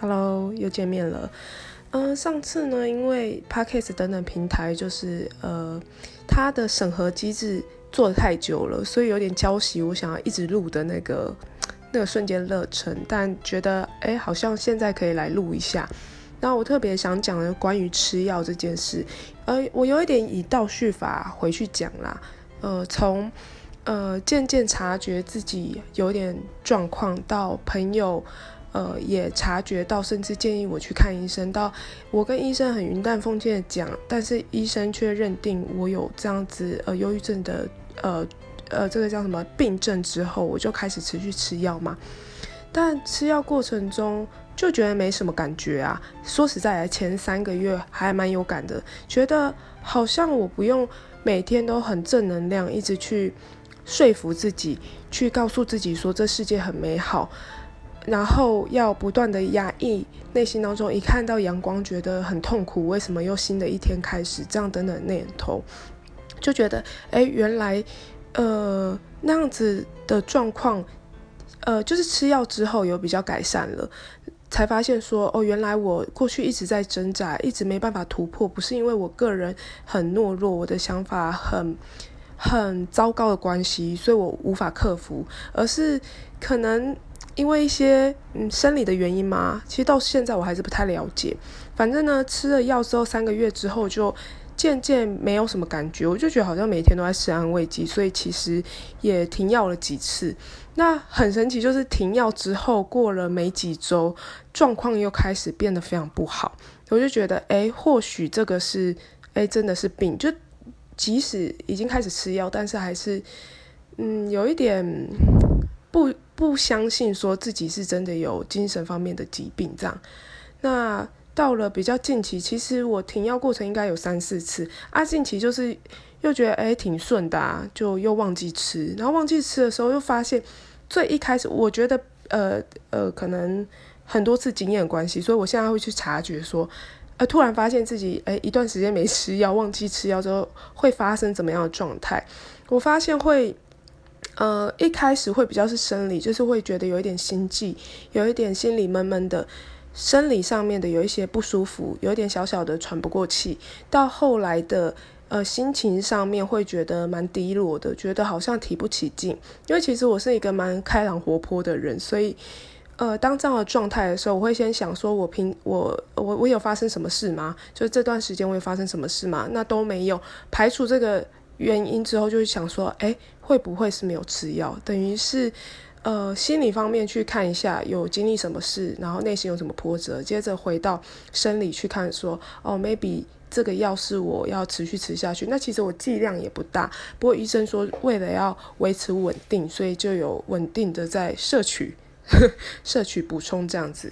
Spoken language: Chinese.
Hello，又见面了。嗯，上次呢，因为 Podcast 等等平台就是呃，它的审核机制做的太久了，所以有点焦急。我想要一直录的那个那个瞬间热忱，但觉得哎，好像现在可以来录一下。那我特别想讲的关于吃药这件事，呃，我有一点以倒叙法回去讲啦。呃，从呃渐渐察觉自己有点状况到朋友。呃，也察觉到，甚至建议我去看医生。到我跟医生很云淡风轻的讲，但是医生却认定我有这样子呃忧郁症的呃呃这个叫什么病症之后，我就开始持续吃药嘛。但吃药过程中就觉得没什么感觉啊。说实在的，前三个月还蛮有感的，觉得好像我不用每天都很正能量，一直去说服自己，去告诉自己说这世界很美好。然后要不断的压抑内心当中，一看到阳光觉得很痛苦，为什么又新的一天开始？这样等等念头，就觉得，哎，原来，呃，那样子的状况，呃，就是吃药之后有比较改善了，才发现说，哦，原来我过去一直在挣扎，一直没办法突破，不是因为我个人很懦弱，我的想法很很糟糕的关系，所以我无法克服，而是可能。因为一些嗯生理的原因嘛，其实到现在我还是不太了解。反正呢，吃了药之后三个月之后就渐渐没有什么感觉，我就觉得好像每天都在吃安慰剂，所以其实也停药了几次。那很神奇，就是停药之后过了没几周，状况又开始变得非常不好。我就觉得，哎，或许这个是，哎，真的是病。就即使已经开始吃药，但是还是嗯有一点不。不相信说自己是真的有精神方面的疾病，这样。那到了比较近期，其实我停药过程应该有三四次。啊，近期就是又觉得哎挺顺的，就又忘记吃。然后忘记吃的时候，又发现最一开始我觉得呃呃可能很多次经验关系，所以我现在会去察觉说，呃突然发现自己哎一段时间没吃药，忘记吃药之后会发生怎么样的状态？我发现会。呃，一开始会比较是生理，就是会觉得有一点心悸，有一点心里闷闷的，生理上面的有一些不舒服，有一点小小的喘不过气。到后来的呃心情上面会觉得蛮低落的，觉得好像提不起劲。因为其实我是一个蛮开朗活泼的人，所以呃当这样的状态的时候，我会先想说，我平我我我有发生什么事吗？就这段时间我有发生什么事吗？那都没有，排除这个。原因之后就想说，哎，会不会是没有吃药？等于是，呃，心理方面去看一下有经历什么事，然后内心有什么波折，接着回到生理去看，说，哦，maybe 这个药是我要持续吃下去。那其实我剂量也不大，不过医生说为了要维持稳定，所以就有稳定的在摄取，摄取补充这样子。